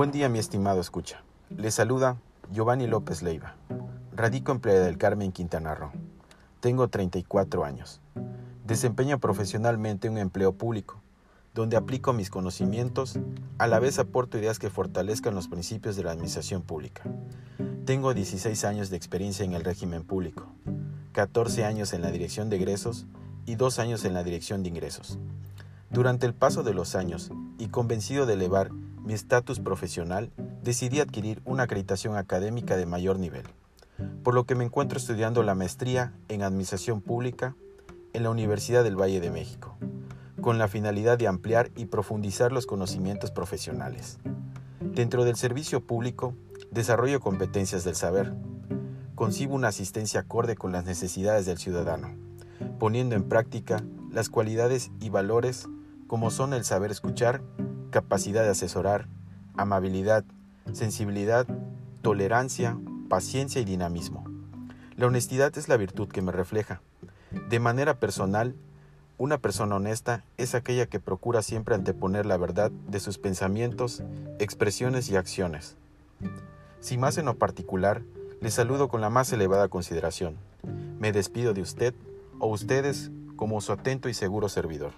Buen día, mi estimado escucha. Le saluda Giovanni López Leiva. Radico en Playa del Carmen, Quintana Roo. Tengo 34 años. Desempeño profesionalmente un empleo público, donde aplico mis conocimientos, a la vez aporto ideas que fortalezcan los principios de la administración pública. Tengo 16 años de experiencia en el régimen público, 14 años en la dirección de egresos y 2 años en la dirección de ingresos. Durante el paso de los años, y convencido de elevar mi estatus profesional, decidí adquirir una acreditación académica de mayor nivel, por lo que me encuentro estudiando la maestría en Administración Pública en la Universidad del Valle de México, con la finalidad de ampliar y profundizar los conocimientos profesionales. Dentro del servicio público, desarrollo competencias del saber, concibo una asistencia acorde con las necesidades del ciudadano, poniendo en práctica las cualidades y valores como son el saber escuchar, capacidad de asesorar, amabilidad, sensibilidad, tolerancia, paciencia y dinamismo. La honestidad es la virtud que me refleja. De manera personal, una persona honesta es aquella que procura siempre anteponer la verdad de sus pensamientos, expresiones y acciones. Sin más en lo particular, le saludo con la más elevada consideración. Me despido de usted o ustedes como su atento y seguro servidor.